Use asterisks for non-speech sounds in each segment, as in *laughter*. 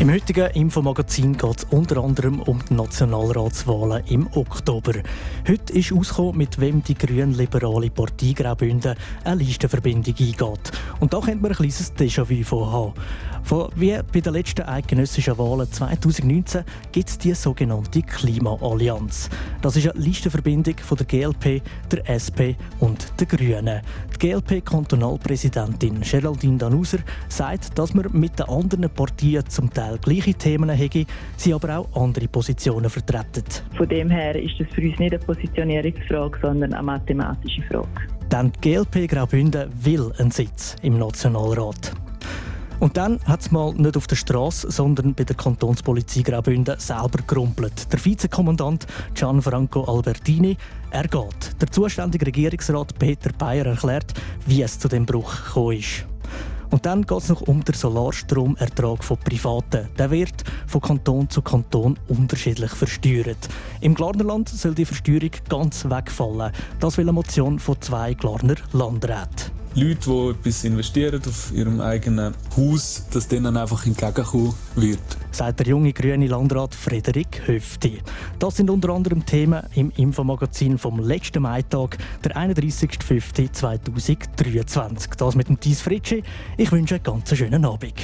Im heutigen Infomagazin geht es unter anderem um die Nationalratswahlen im Oktober. Heute ist ausgekommen, mit wem die grün-liberale Partei Graubünden eine Listenverbindung eingeht. Und da könnte man ein kleines Déjà-vu von haben. Von, wie bei den letzten eidgenössischen Wahlen 2019 gibt es die sogenannte Klimaallianz. Das ist eine Listenverbindung von der GLP, der SP und den Grünen. Die GLP-Kantonalpräsidentin Geraldine Danuser sagt, dass man mit den anderen Partien zum Teil gleiche Themen hätte, sie aber auch andere Positionen vertreten. Von dem her ist das für uns nicht eine Positionierungsfrage, sondern eine mathematische Frage. Denn die GLP Graubünden will einen Sitz im Nationalrat. Und dann hat es mal nicht auf der Straße, sondern bei der Kantonspolizei Graubünden selber gerumpelt. Der Vizekommandant Gianfranco Albertini, er geht. Der zuständige Regierungsrat Peter Bayer erklärt, wie es zu dem Bruch gekommen ist. Und dann geht es noch um den Solarstromertrag von Privaten. Der wird von Kanton zu Kanton unterschiedlich versteuert. Im Glarnerland soll die Versteuerung ganz wegfallen. Das will eine Motion von zwei Glarner Landräten. Leute, die etwas investieren auf ihrem eigenen Haus, dass denen einfach entgegenkommen wird. Sagt der junge grüne Landrat Frederik Höfti. Das sind unter anderem Themen im Infomagazin vom letzten Maitag, der 31.05.2023. Das mit dem Thies Fritschi. Ich wünsche einen ganz schönen Abend.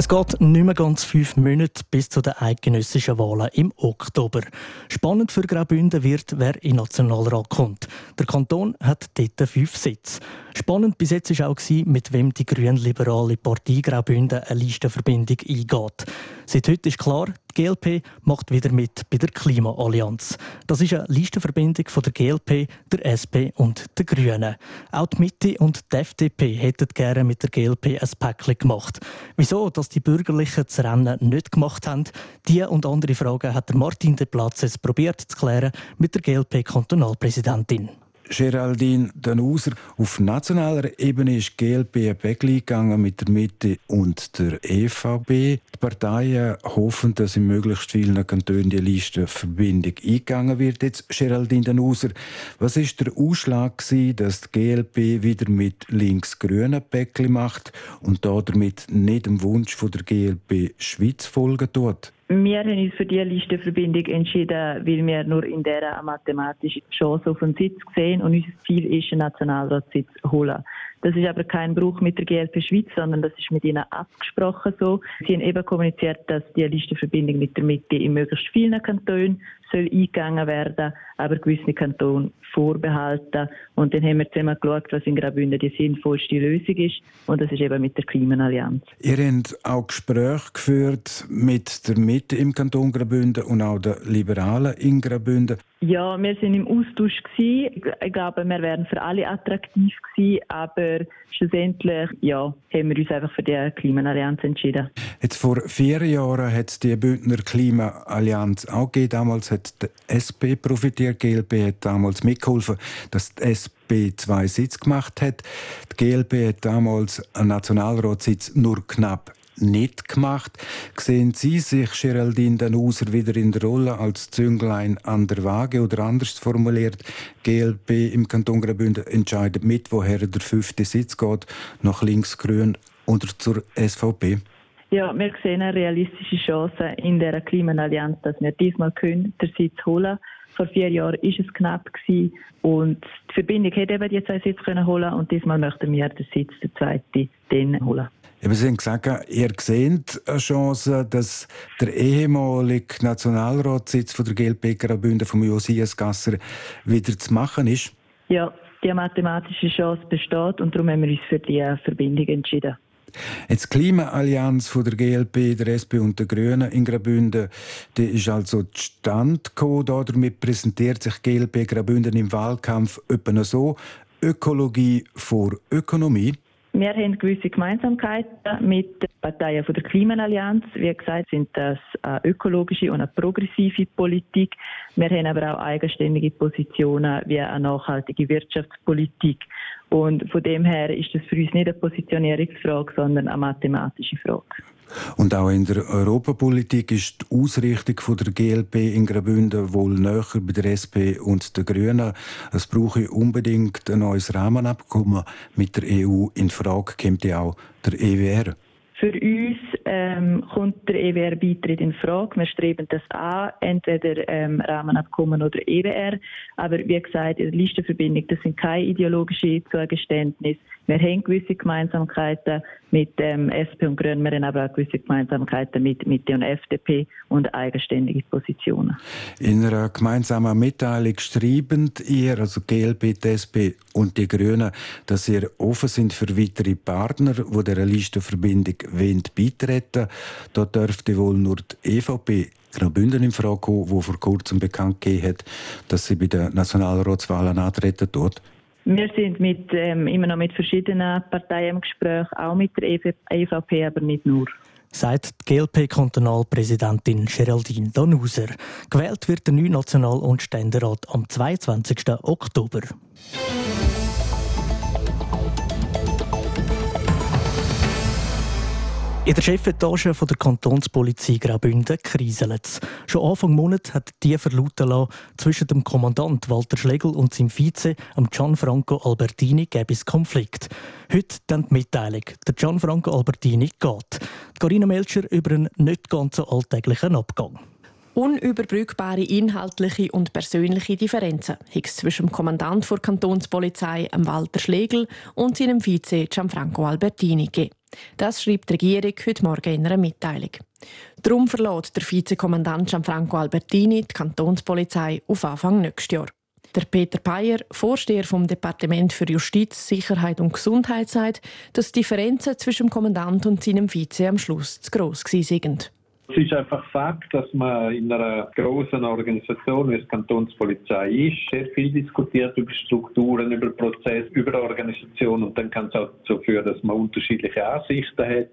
Es geht nicht mehr ganz fünf Monate bis zu den eidgenössischen Wahlen im Oktober. Spannend für Graubünden wird, wer in den Nationalrat kommt. Der Kanton hat dort fünf Sitze. Spannend bis jetzt war auch, mit wem die grün-liberale Partei Graubünden eine Listenverbindung eingeht. Seit heute ist klar, die GLP macht wieder mit bei der Klimaallianz. Das ist eine Listenverbindung von der GLP, der SP und den Grünen. Auch die Mitte und die FDP hätten gerne mit der GLP ein Päckchen gemacht. Wieso, dass die Bürgerlichen das Rennen nicht gemacht haben, diese und andere Fragen hat Martin de Platzes probiert zu klären mit der GLP-Kantonalpräsidentin. Geraldine Danuser. Auf nationaler Ebene ist die GLP ein Päckchen gegangen mit der Mitte und der EVP. Die Parteien hoffen, dass in möglichst vielen Kantonen die Listenverbindung eingegangen wird. Jetzt Geraldine Danuser, was ist der Ausschlag gewesen, dass die GLP wieder mit links-grünen Päckchen macht und damit nicht dem Wunsch von der GLP Schweiz folgen tut? Wir haben uns für diese Listenverbindung entschieden, weil wir nur in dieser eine mathematische Chance auf einen Sitz sehen und unser Ziel ist, einen Nationalratssitz zu holen. Das ist aber kein Bruch mit der GLP Schweiz, sondern das ist mit ihnen abgesprochen so. Sie haben eben kommuniziert, dass die Listenverbindung mit der Mitte in möglichst vielen Kantonen soll eingegangen werden, aber gewisse Kantone vorbehalten. Und dann haben wir zusammen geschaut, was in Graubünden die sinnvollste Lösung ist. Und das ist eben mit der Klimaallianz. Ihr habt auch Gespräche geführt mit der Mitte im Kanton Graubünden und auch den Liberalen in Graubünden. Ja, wir sind im Austausch gewesen. Ich glaube, wir wären für alle attraktiv gewesen, aber schlussendlich, ja, haben wir uns einfach für die Klimaallianz entschieden. Jetzt vor vier Jahren hat es die Bündner Klimaallianz auch gegeben. Damals hat die SP profitiert, die GLP hat damals mitgeholfen, dass die SP zwei Sitze gemacht hat. Die GLP hat damals einen Nationalratssitz nur knapp nicht gemacht. Sehen Sie sich, Geraldine Danuser, wieder in der Rolle als Zünglein an der Waage oder anders formuliert, GLP im Kanton Graubünden entscheidet mit, woher der fünfte Sitz geht, nach links-grün oder zur SVP? Ja, wir sehen eine realistische Chance in der Klimaallianz, dass wir diesmal können, den Sitz holen vor vier Jahren ist es knapp gewesen und die Verbindung hätte eben die zwei Sitze können holen und diesmal möchten wir den Sitz, der zweite, den holen. Ja, Sie haben gesagt, ihr seht eine Chance, dass der ehemalige Nationalratssitz von der GLP Graubünden vom Josias Gasser wieder zu machen ist? Ja, die mathematische Chance besteht und darum haben wir uns für die Verbindung entschieden. Jetzt die Klimaallianz von der GLP, der SP und der Grünen in Graubünden, die ist also zustande gekommen. Damit präsentiert sich GLP Graubünden im Wahlkampf etwa so: Ökologie vor Ökonomie. Wir haben gewisse Gemeinsamkeiten mit den Parteien von der Klimaallianz. Wie gesagt, sind das eine ökologische und eine progressive Politik. Wir haben aber auch eigenständige Positionen wie eine nachhaltige Wirtschaftspolitik. Und von dem her ist das für uns nicht eine Positionierungsfrage, sondern eine mathematische Frage. Und auch in der Europapolitik ist die Ausrichtung der GLP in Graubünden wohl näher bei der SP und den Grünen. Es brauche unbedingt ein neues Rahmenabkommen mit der EU. In Frage kommt ja auch der EWR. Für uns ähm, kommt der EWR-Beitritt in Frage. Wir streben das an, entweder ähm, Rahmenabkommen oder EWR. Aber wie gesagt, in der Listenverbindung, das sind keine ideologischen Zugeständnisse. Wir haben gewisse Gemeinsamkeiten mit ähm, SP und Grünen, wir haben aber auch gewisse Gemeinsamkeiten mit Mitte und FDP und eigenständige Positionen. In einer gemeinsamen Mitteilung schreiben ihr, also GLP, die SP und die Grünen, dass ihr offen sind für weitere Partner, die dieser Listenverbindung beitreten Da dürfte wohl nur die EVP Graubünden in Frage kommen, die vor kurzem bekannt gegeben hat, dass sie bei den Nationalratswahlen antreten dort. Wir sind mit, ähm, immer noch mit verschiedenen Parteien im Gespräch, auch mit der EVP, e aber nicht nur. Sagt die GLP-Kantonalpräsidentin Geraldine Danuser. Gewählt wird der neue National- und Ständerat am 22. Oktober. In der Chefetage der Kantonspolizei Graubünden kriselt es. Schon Anfang Monat hat die verlauten lassen, zwischen dem Kommandant Walter Schlegel und seinem Vize, Gianfranco Albertini, gäbe es Konflikt. Heute dann die Mitteilung. Der Gianfranco Albertini geht. Carina Melcher über einen nicht ganz so alltäglichen Abgang. Unüberbrückbare inhaltliche und persönliche Differenzen hat es zwischen dem Kommandant der Kantonspolizei, Walter Schlegel, und seinem Vize Gianfranco Albertini gegeben. Das schreibt die Regierung heute Morgen in einer Mitteilung. Darum verlässt der Vizekommandant Gianfranco Albertini die Kantonspolizei auf Anfang nächstes Jahr. Der Peter Peyer, Vorsteher vom Departement für Justiz, Sicherheit und Gesundheit, sagt, dass die Differenzen zwischen dem Kommandant und seinem Vize am Schluss zu gross sind. Es ist einfach Fakt, dass man in einer großen Organisation wie die Kantonspolizei ist, sehr viel diskutiert über Strukturen, über Prozesse, über Organisation und dann kann es auch dazu führen, dass man unterschiedliche Ansichten hat.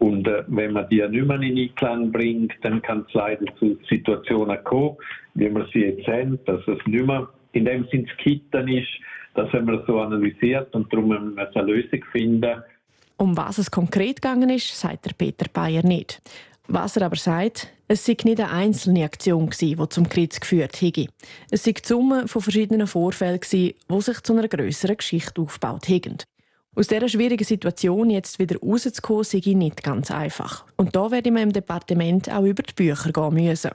Und äh, wenn man die nicht mehr in Einklang bringt, dann kann es leider zu Situationen kommen, wie wir sie jetzt haben, dass es nicht mehr in dem Sinn zu kitten ist. Das haben wir so analysiert und darum müssen wir eine Lösung finden. Um was es konkret gegangen ist, sagt der Peter Bayer nicht. Was er aber sagt, es sei nicht eine einzelne Aktion, die zum Krieg geführt hätte. Es sei die Summe von verschiedenen Vorfällen, die sich zu einer grösseren Geschichte aufgebaut haben. Aus dieser schwierigen Situation jetzt wieder rauszukommen, sei nicht ganz einfach. Und da werde man im Departement auch über die Bücher gehen müssen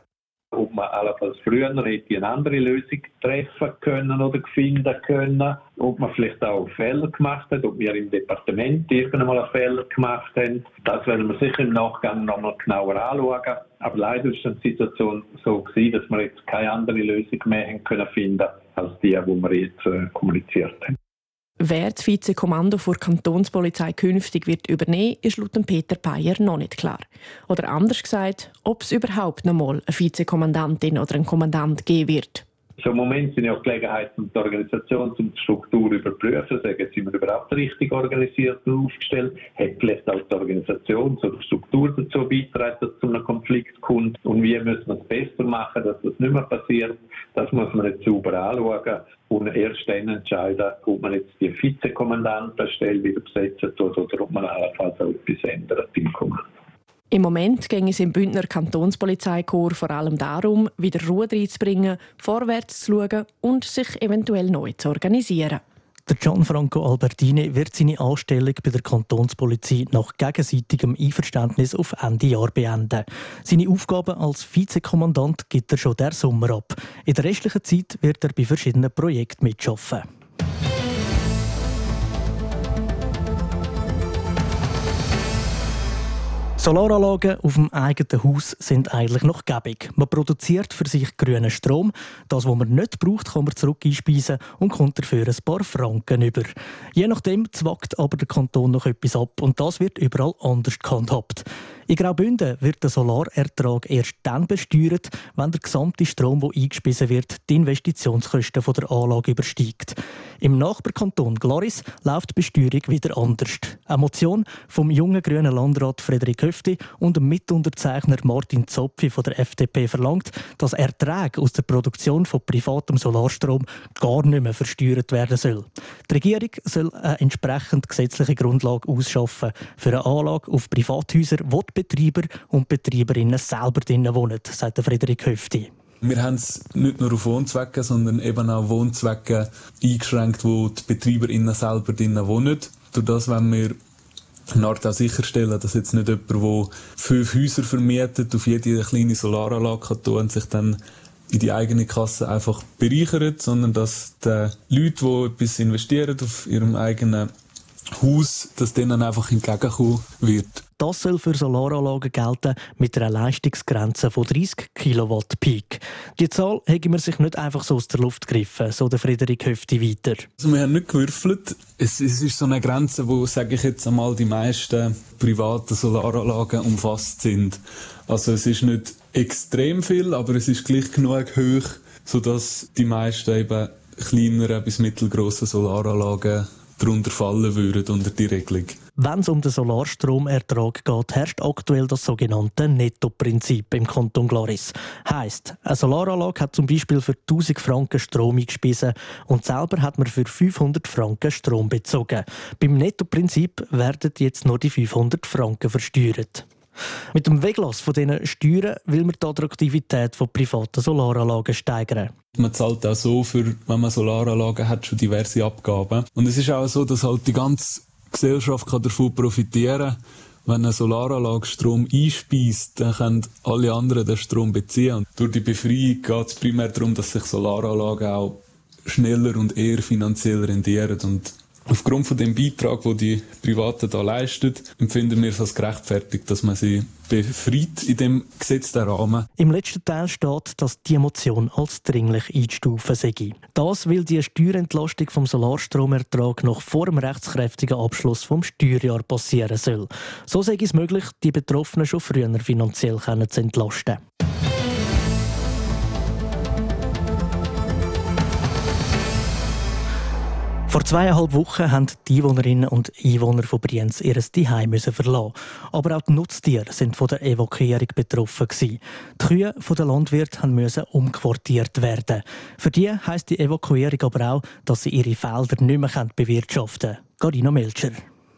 ob man allenfalls früher hätte eine andere Lösung treffen können oder finden können, ob man vielleicht auch Fehler gemacht hat, ob wir im Departement irgendwann mal einen Fehler gemacht haben. Das werden wir sicher im Nachgang noch mal genauer anschauen. Aber leider ist die Situation so gewesen, dass wir jetzt keine andere Lösung mehr haben können finden als die, die wir jetzt äh, kommuniziert haben. Wer das Vizekommando vor Kantonspolizei künftig wird übernehmen, ist laut Peter Peyer noch nicht klar. Oder anders gesagt, ob es überhaupt noch mal eine Vizekommandantin oder einen Kommandant geben wird. So im Moment sind ja auch Gelegenheiten, um die Organisation, um die Struktur zu überprüfen, sagen, sind wir überhaupt richtig organisiert und aufgestellt, hat vielleicht auch die Organisation die Struktur dazu beitragen, dass es zu einem Konflikt kommt? Und wie müssen wir es besser machen, dass das nicht mehr passiert, das muss man jetzt sauber anschauen. Und erst dann entscheiden, ob man jetzt die Vizekommandantenstelle wieder besetzen tut oder ob man allenfalls auch etwas ändert im Kommando. Im Moment ging es im Bündner Kantonspolizeikorps vor allem darum, wieder Ruhe reinzubringen, vorwärts zu schauen und sich eventuell neu zu organisieren. Der Gianfranco Albertini wird seine Anstellung bei der Kantonspolizei nach gegenseitigem Einverständnis auf Ende Jahr beenden. Seine Aufgaben als Vizekommandant gibt er schon der Sommer ab. In der restlichen Zeit wird er bei verschiedenen Projekten mitarbeiten. Solaranlagen auf dem eigenen Haus sind eigentlich noch gäbig. Man produziert für sich grünen Strom. Das, was man nicht braucht, kann man zurück einspeisen und kommt dafür ein paar Franken über. Je nachdem zwackt aber der Kanton noch etwas ab und das wird überall anders gehandhabt. In Graubünden wird der Solarertrag erst dann besteuert, wenn der gesamte Strom, der eingespiesen wird, die Investitionskosten der Anlage übersteigt. Im Nachbarkanton Gloris läuft die Besteuerung wieder anders. Eine Motion vom jungen grünen Landrat Frederik Höfti und dem Mitunterzeichner Martin Zopfi von der FDP verlangt, dass Erträge aus der Produktion von privatem Solarstrom gar nicht mehr versteuert werden soll. Die Regierung soll eine entsprechend gesetzliche Grundlage ausschaffen für eine Anlage auf Privathäuser, die Betreiber und Betreiberinnen selber drinnen wohnen, sagt Frederik Höfti. Wir haben es nicht nur auf Wohnzwecke, sondern eben auch Wohnzwecke eingeschränkt, wo die BetreiberInnen selber drinnen wohnen. Durch das wenn wir eine Art auch sicherstellen, dass jetzt nicht jemand, der fünf Häuser vermietet, auf jede kleine Solaranlage tun und sich dann in die eigene Kasse einfach bereichert, sondern dass die Leute, die etwas investieren auf ihrem eigenen Haus, dass denen einfach entgegenkommen wird. Das soll für Solaranlagen gelten mit einer Leistungsgrenze von 30 Kilowatt Peak. Die Zahl hätte man sich nicht einfach so aus der Luft gegriffen, so der Friederik Höfti weiter. Also wir haben nicht gewürfelt. Es, es ist so eine Grenze, wo, sage ich jetzt einmal, die meisten privaten Solaranlagen umfasst sind. Also es ist nicht extrem viel, aber es ist gleich genug hoch, sodass die meisten eben kleineren bis mittelgroßen Solaranlagen darunter fallen würden unter die Regelung. Wenn es um den Solarstromertrag geht, herrscht aktuell das sogenannte Netto-Prinzip im Kanton Gloris. Heißt, eine Solaranlage hat zum Beispiel für 1000 Franken Strom eingespiesen und selber hat man für 500 Franken Strom bezogen. Beim Netto-Prinzip werden jetzt nur die 500 Franken versteuert. Mit dem Weglass von diesen Steuern will man die Attraktivität von privaten Solaranlagen steigern. Man zahlt auch so, für, wenn man Solaranlagen hat, schon diverse Abgaben. Und es ist auch so, dass halt die ganze Gesellschaft kann davon profitieren wenn eine Solaranlage Strom einspeist, dann können alle anderen den Strom beziehen. Und durch die Befreiung geht es primär darum, dass sich Solaranlagen auch schneller und eher finanziell rendieren. Und Aufgrund von dem Beitrag, den die Privaten da leisten, empfinden wir es als gerechtfertigt, dass man sie befreit in dem gesetzten Rahmen. Im letzten Teil steht, dass die Motion als dringlich einzustufen sei. Das, weil die Steuerentlastung vom Solarstromertrag noch vor dem rechtskräftigen Abschluss vom Steuerjahr passieren soll. So sei es möglich, die Betroffenen schon früher finanziell zu entlasten. Vor zweieinhalb Wochen haben die Einwohnerinnen und Einwohner von Brienz ihr Zuhause verlassen. Aber auch die Nutztiere sind von der Evakuierung betroffen. Die Kühe der Landwirte mussten umquartiert werden. Für die heisst die Evakuierung aber auch, dass sie ihre Felder nicht mehr bewirtschaften können. Carina Melcher.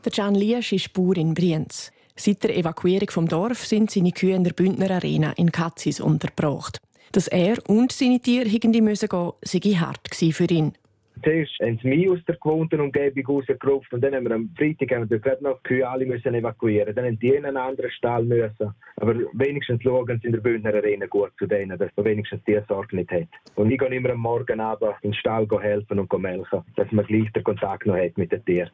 Der Can Liesch ist Bauer in Brienz. Seit der Evakuierung vom Dorf sind seine Kühe in der Bündner Arena in Katzis untergebracht. Dass er und seine Tiere irgendwie müssen gehen, sei hart für ihn. Zuerst haben sie mich aus der gewohnten Umgebung rausgerufen und dann haben wir am Freitag haben wir gerade noch die Kühe alle müssen evakuieren. Dann haben die in einen anderen Stall müssen. Aber wenigstens schauen sie in der Bündner Arena gut zu denen, dass man wenigstens die Sorge nicht hat. Und ich gehe immer am Morgen Abend in den Stall helfen und melken, dass man gleich den Kontakt noch hat mit den Tieren.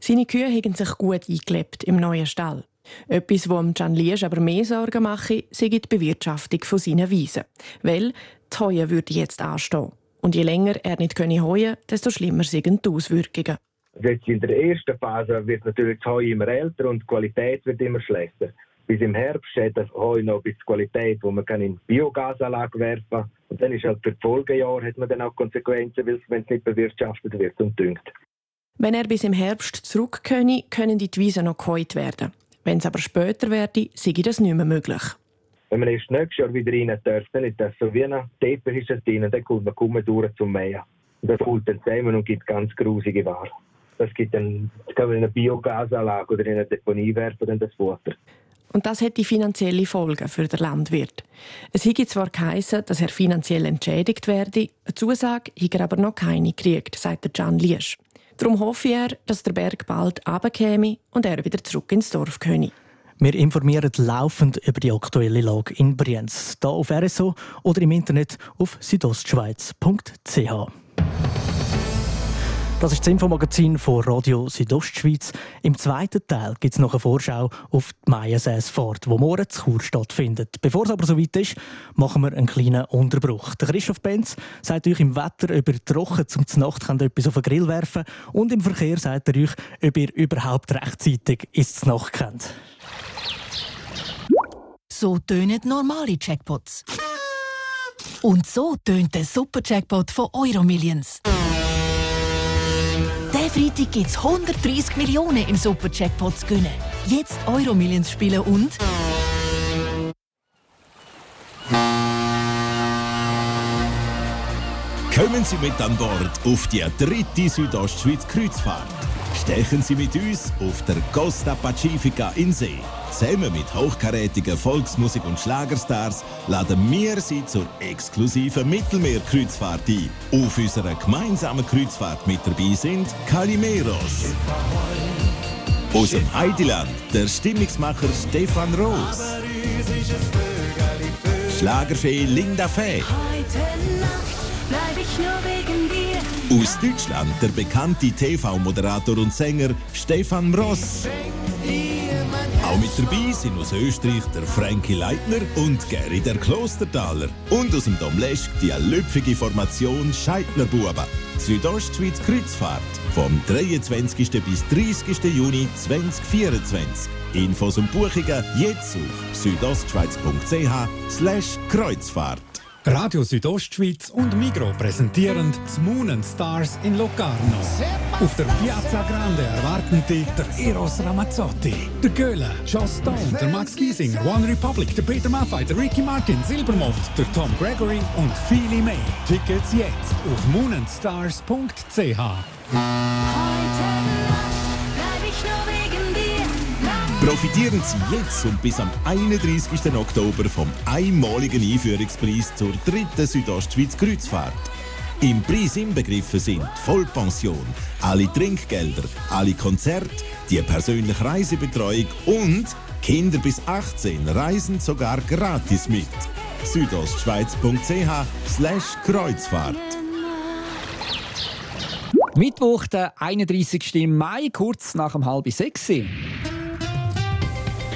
Seine Kühe haben sich gut eingelebt im neuen Stall. Etwas, was Can Liesch aber mehr Sorgen mache, sei die Bewirtschaftung von seinen Wiesen. Weil die Heue würde jetzt anstehen. Und je länger er nicht heuen könne, desto schlimmer sind die Auswirkungen. Jetzt in der ersten Phase wird natürlich das Heu immer älter und die Qualität wird immer schlechter. Bis im Herbst hat das Heu noch bis Qualität, wo man in Biogasanlage werfen kann. Und dann ist halt für die Folgejahre hat man dann auch Konsequenzen, wenn es nicht bewirtschaftet wird und düngt. Wenn er bis im Herbst zurück könne, können die Wiesen noch geheut werden. Wenn es aber später werde, sei das nicht mehr möglich. Wenn man erst nächstes Jahr wieder rein ist das so wie ein Teppich ist drin, dann kommt man kaum durch zum Meer. Und das holt dann zusammen und gibt ganz grusige Ware. Das gibt dann, das kann man in eine Biogasanlage oder in eine Deponie werfen, dann das Futter. Und das hat die finanzielle Folgen für den Landwirt. Es hätte zwar geheißen, dass er finanziell entschädigt werde, eine Zusage hat er aber noch keine gekriegt, sagt Can Liesch. Darum hoffe er, dass der Berg bald runterkäme und er wieder zurück ins Dorf könne. Wir informieren laufend über die aktuelle Lage in Brienz, hier auf RSO oder im Internet auf südostschweiz.ch. Das ist das Infomagazin von Radio Südostschweiz. Im zweiten Teil gibt es noch eine Vorschau auf die Maiensäsfahrt, die morgen zu Chur stattfindet. Bevor es aber so weit ist, machen wir einen kleinen Unterbruch. Der Christoph Benz sagt euch im Wetter, ob ihr trocken zum Nacht könnt etwas auf den Grill werfen und im Verkehr sagt er euch, ob ihr überhaupt rechtzeitig ins Nacht kennt. So tönen normale Jackpots. Und so tönt der Super-Jackpot von Euromillions. Der Freitag gibt es 130 Millionen im Super-Jackpot zu gewinnen. Jetzt Euromillions spielen und... Kommen Sie mit an Bord auf die dritte Südostschweiz Kreuzfahrt. Stechen Sie mit uns auf der Costa Pacifica in See. Zusammen mit hochkarätigen Volksmusik- und Schlagerstars laden wir Sie zur exklusiven Mittelmeerkreuzfahrt ein. Auf unserer gemeinsamen Kreuzfahrt mit dabei sind Calimeros. Aus dem Heideland der Stimmungsmacher Stefan Roos. Schlagerfee Linda Fee. Aus Deutschland der bekannte TV-Moderator und Sänger Stefan Ross. Auch mit dabei sind aus Österreich der Frankie Leitner und Gary der Klostertaler. Und aus dem Domleschg die lüpfige Formation Scheidnerbuben. Südostschweiz Kreuzfahrt vom 23. bis 30. Juni 2024. Infos und Buchungen jetzt auf südostschweiz.ch Kreuzfahrt. Radio Südostschweiz und Migro präsentieren die Moon and Stars in Locarno. Auf der Piazza Grande erwarten die der Eros Ramazzotti, der Göhle, Joss Stone, der Max Giesinger, One Republic, der Peter Maffay, der Ricky Martin, Silbermond, der Tom Gregory und viele mehr. Tickets jetzt auf moonandstars.ch. Heute Nacht bleib ich nur. Profitieren Sie jetzt und bis am 31. Oktober vom einmaligen Einführungspreis zur dritten Südostschweiz Kreuzfahrt. Im Preis inbegriffen sind Vollpension, alle Trinkgelder, alle Konzerte, die persönliche Reisebetreuung und Kinder bis 18 reisen sogar gratis mit. südostschweiz.ch Kreuzfahrt. Mittwoch, der 31. Mai, kurz nach dem halb sechs.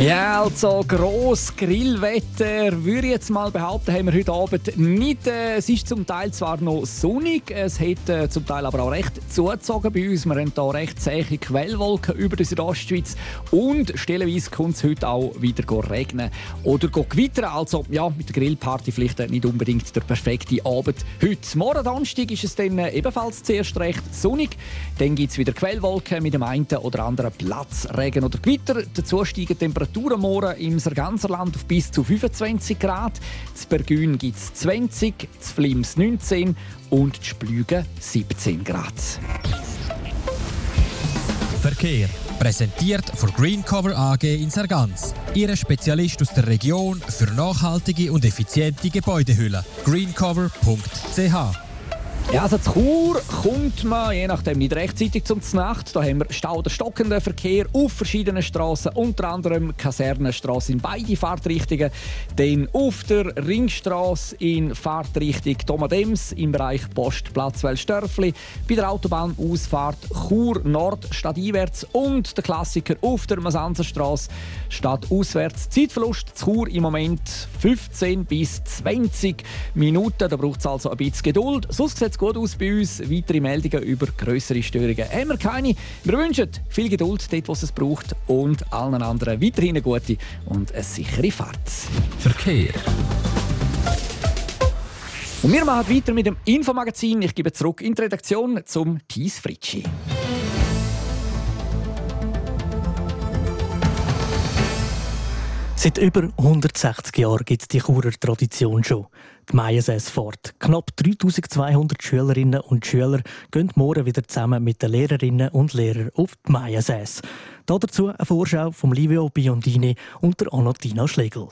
Ja, also gross Grillwetter, würde ich jetzt mal behaupten, haben wir heute Abend nicht. Äh, es ist zum Teil zwar noch sonnig, es hat äh, zum Teil aber auch recht zugezogen bei uns. Wir haben hier recht zähe Quellwolken über der Südostschweiz und stellenweise kommt es heute auch wieder regnen oder gewittern. Also ja, mit der Grillparty vielleicht nicht unbedingt der perfekte Abend. Heute Morgen Donnerstag ist es dann äh, ebenfalls zuerst recht sonnig. Dann gibt es wieder Quellwolken mit dem einen oder anderen Platzregen oder Gewitter. Dazu steigen Temperaturen morgen im Sarganserland auf bis zu 25 Grad. Z Bergün gibt es 20, z Flims 19 und z Splügen 17 Grad. Verkehr. Präsentiert von Greencover AG in Sargans. Ihre Spezialist aus der Region für nachhaltige und effiziente Gebäudehülle. greencover.ch Ja, also zu Chur kommt man, je nachdem, nicht rechtzeitig zum Znacht. Da haben wir Stau oder stockenden Verkehr auf verschiedenen Straßen, unter anderem Kasernenstraße in beide Fahrtrichtungen. Dann auf der Ringstraße in Fahrtrichtung Thomadems im Bereich Postplatz Wellstörfli. Bei der Autobahnausfahrt Chur Nord stadteinwärts und der Klassiker auf der Masanzerstraße stadtauswärts. Zeitverlust zu Chur im Moment 15 bis 20 Minuten. Da braucht es also ein bisschen Geduld. Sonst es gut aus bei uns. Weitere Meldungen über größere Störungen haben wir keine. Wir wünschen viel Geduld dort, wo es es braucht und allen anderen weiterhin eine gute und eine sichere Fahrt. Verkehr. Und wir machen weiter mit dem Infomagazin. Ich gebe zurück in die Redaktion zum Thies Fritschi. Seit über 160 Jahren gibt es die Churer Tradition schon. Die Maiensäß fort. Knapp 3200 Schülerinnen und Schüler gehen morgen wieder zusammen mit den Lehrerinnen und Lehrern auf die Maiensäß. Dazu eine Vorschau von Livio Biondini und der Anatina Schlegel.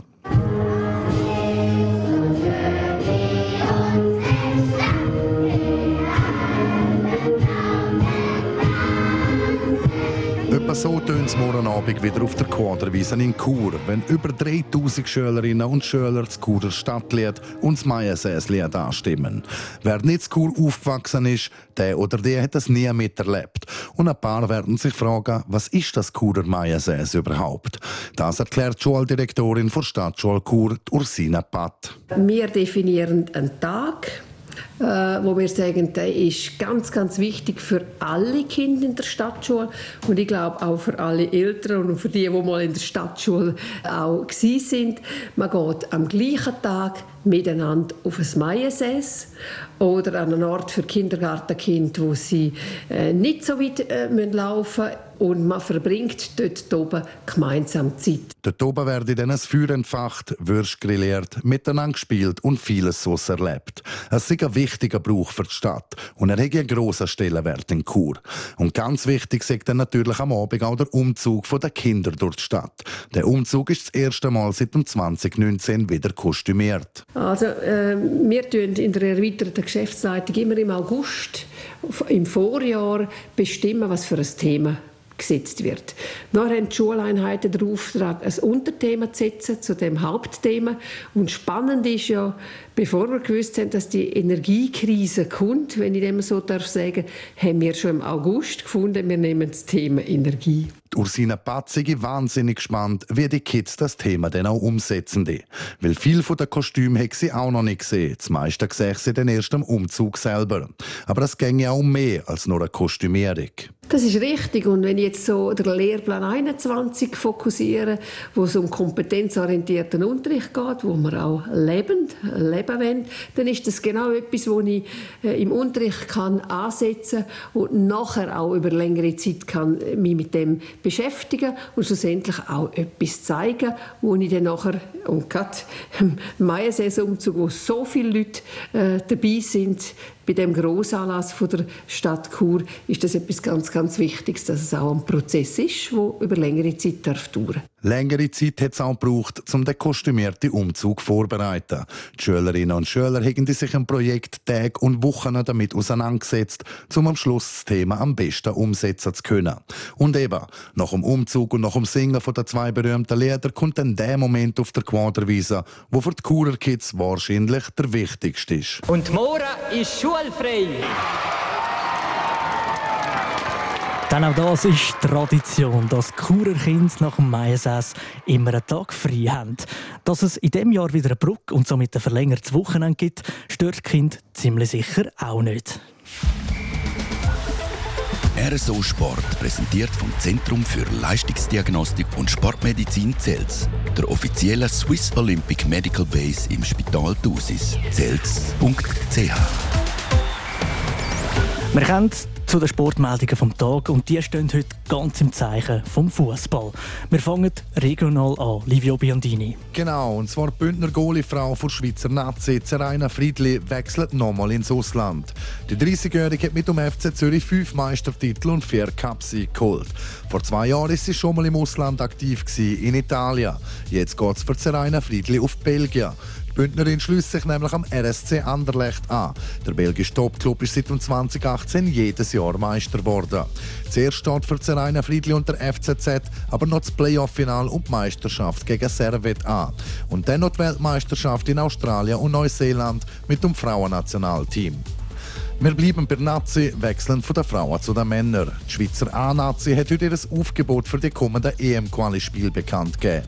So tönt es morgen Abend wieder auf der Quaderwiese in Chur, wenn über 3000 Schülerinnen und Schüler das Churer Stadtlied und das Maiersäslied anstimmen. Wer nicht zu Chur aufgewachsen ist, der oder die hat es nie miterlebt. Und ein paar werden sich fragen, was ist das Churer Maiersäs überhaupt? Das erklärt die Schuldirektorin der Stadtschule Chur, Ursina Patt. Wir definieren einen Tag, äh, wo wir sagen, der ist ganz, ganz wichtig für alle Kinder in der Stadtschule und ich glaube auch für alle Eltern und für die, die mal in der Stadtschule auch sind. Man geht am gleichen Tag miteinander auf ein Maiensäß oder an einen Ort für Kindergartenkind, wo sie äh, nicht so weit äh, laufen müssen und man verbringt dort oben gemeinsam Zeit. Dort oben werden dann ein Feuer entfacht, Würst grilliert, miteinander gespielt und vieles so erlebt. Es ist ein wichtiger Brauch für die Stadt und er hat einen grossen Stellenwert in Chur. Und ganz wichtig ist dann natürlich am Abend auch der Umzug der Kinder durch die Stadt. Der Umzug ist das erste Mal seit dem 2019 wieder kostümiert. Also äh, wir tun in der erweiterten Geschäftsleitung immer im August im Vorjahr bestimmen, was für ein Thema gesetzt wird. Wir haben die Schuleinheiten den Auftrag, ein Unterthema zu setzen zu dem Hauptthema. Und spannend ist ja, bevor wir gewusst haben, dass die Energiekrise kommt, wenn ich dem so darf sagen, haben wir schon im August gefunden, wir nehmen das Thema Energie. Ursina Patzig wahnsinnig gespannt, wie die Kids das Thema dann auch umsetzen. Die. Weil viel von den Kostümen hat sie auch noch nicht gesehen. Das meiste sehe sie dann erst am Umzug selber. Aber es ginge auch um mehr als nur eine Kostümierung. Das ist richtig. Und wenn ich jetzt so den Lehrplan 21 fokussiere, wo es um kompetenzorientierten Unterricht geht, wo wir auch lebend leben wollen, dann ist das genau etwas, wo ich äh, im Unterricht kann ansetzen und nachher auch über längere Zeit kann mich mit dem beschäftigen und schlussendlich auch etwas zeigen, wo ich dann nachher, und gerade *laughs* im Mai-Saisonumzug, wo so viele Leute äh, dabei sind, bei dem Grossanlass von der Stadt Chur ist das etwas ganz, ganz Wichtiges, dass es auch ein Prozess ist, der über längere Zeit darf dauern Längere Zeit hat es auch gebraucht, um den kostümierten Umzug vorzubereiten. Die Schülerinnen und Schüler haben sich ein Projekt Tag und Wochen damit auseinandergesetzt, um am Schluss das Thema am besten umsetzen zu können. Und eben, nach dem Umzug und nach dem Singen von den zwei berühmten Lieder kommt dann der Moment auf der Quaderwiese, wo für die Churer Kids wahrscheinlich der wichtigste ist. Und morgen ist schulfrei. Denn auch das ist Tradition, dass Churer Kinder nach dem Maiensäß immer einen Tag frei haben. Dass es in diesem Jahr wieder eine Brücke und somit ein verlängertes Wochenende gibt, stört die Kinder ziemlich sicher auch nicht. RSO Sport präsentiert vom Zentrum für Leistungsdiagnostik und Sportmedizin Zels, der offiziellen Swiss Olympic Medical Base im Spital Thusis. Zels.ch wir kennen zu den Sportmeldungen vom Tag und die stehen heute ganz im Zeichen vom Fußball. Wir fangen regional an, Livio Biondini. Genau, und zwar die Bündner Goalie-Frau der Schweizer Nazi, Zeraina Friedli, wechselt nochmal ins Ausland. Die 30-Jährige hat mit dem FC Zürich fünf Meistertitel und vier Cupsiege geholt. Vor zwei Jahren ist sie schon mal im Ausland aktiv gewesen, in Italien. Jetzt geht es für Zeraina Friedli auf Belgien. Bündnerin schließt sich nämlich am RSC Anderlecht an. Der belgische Topclub ist seit 2018 jedes Jahr Meister geworden. Zuerst steht für Zeraina Friedli und der FCZ aber noch das Playoff-Final und die Meisterschaft gegen Servet an. Und dann noch die Weltmeisterschaft in Australien und Neuseeland mit dem Frauennationalteam. Wir bleiben bei Nazi, wechseln von den Frauen zu den Männern. Die Schweizer A-Nazi hat heute ihr Aufgebot für die kommenden EM-Quali-Spiel bekannt gegeben.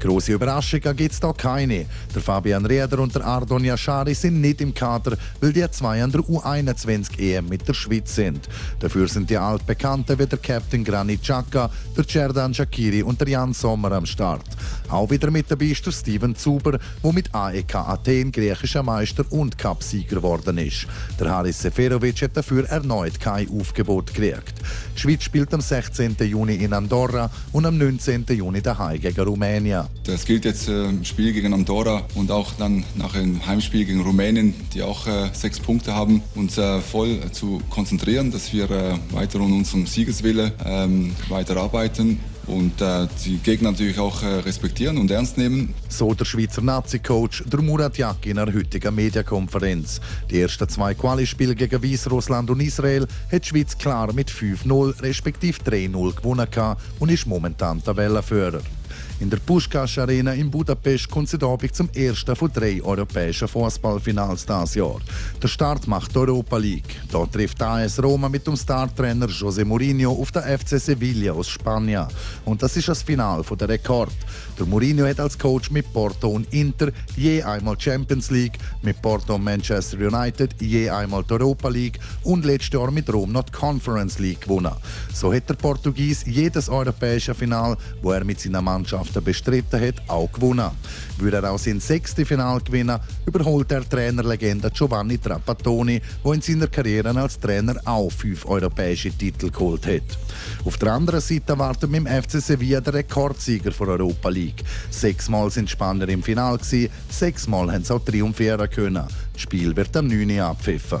Grosse Überraschungen gibt es da keine. Der Fabian Rieder und der Ardon Yashari sind nicht im Kader, weil die zwei an der U21-EM mit der Schweiz sind. Dafür sind die Altbekannten wie der Captain Granit Xhaka, der Cerdan Shakiri und der Jan Sommer am Start. Auch wieder mit dabei ist der Steven Zuber, der mit AEK Athen griechischer Meister und Cupsieger geworden ist. Der Haris Seferovic hat dafür erneut kein Aufgebot gekriegt. Die Schweiz spielt am 16. Juni in Andorra und am 19. Juni daheim gegen Rumänien. Das gilt jetzt äh, im Spiel gegen Andorra und auch dann nach dem Heimspiel gegen Rumänien, die auch äh, sechs Punkte haben, uns äh, voll zu konzentrieren, dass wir äh, weiter an unserem Siegeswille ähm, weiterarbeiten und äh, die Gegner natürlich auch äh, respektieren und ernst nehmen. So der Schweizer Nazi-Coach der Murat Yakin in einer heutigen Mediakonferenz. Die ersten zwei Quali-Spiele gegen Weißrussland und Israel hat die Schweiz klar mit 5-0 respektive 3-0 gewonnen und ist momentan Tabellenführer. In der Puskás Arena in Budapest kommt sie Abend zum ersten von drei europäischen Fußballfinals dieses Jahr. Der Start macht die Europa League. Da trifft AS Roma mit dem Startrainer José Mourinho auf der FC Sevilla aus Spanien. Und das ist das Final der Rekord. Der Mourinho hat als Coach mit Porto und Inter je einmal Champions League, mit Porto und Manchester United je einmal die Europa League und letztes Jahr mit Rom noch die Conference League gewonnen. So hat der Portugies jedes europäische Final, wo er mit seiner Mannschaften bestritten hat, auch gewonnen. Würde er auch sein sechstes Final gewinnen, überholt er Trainerlegende Giovanni Trapattoni, der in seiner Karriere als Trainer auch fünf europäische Titel geholt hat. Auf der anderen Seite wartet mit dem FC Sevilla der Rekordsieger der Europa League. Sechsmal sind Spanner im Final sechsmal haben sie auch triumphieren können. Das Spiel wird am 9. abpfiffen.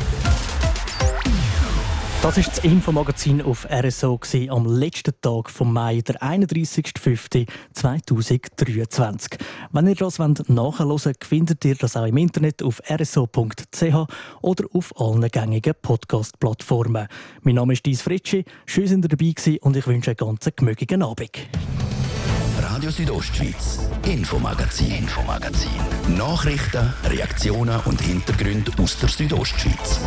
Das ist das Infomagazin auf RSO am letzten Tag vom Mai, der 31.05.2023. Wenn ihr das nachhören wollt, findet ihr das auch im Internet auf rso.ch oder auf allen gängigen Podcast-Plattformen. Mein Name ist Dies Fritschi, schön, dass ihr dabei gewesen und ich wünsche einen ganz gemögigen Abend. Radio Südostschweiz, Infomagazin, Infomagazin. Nachrichten, Reaktionen und Hintergründe aus der Südostschweiz.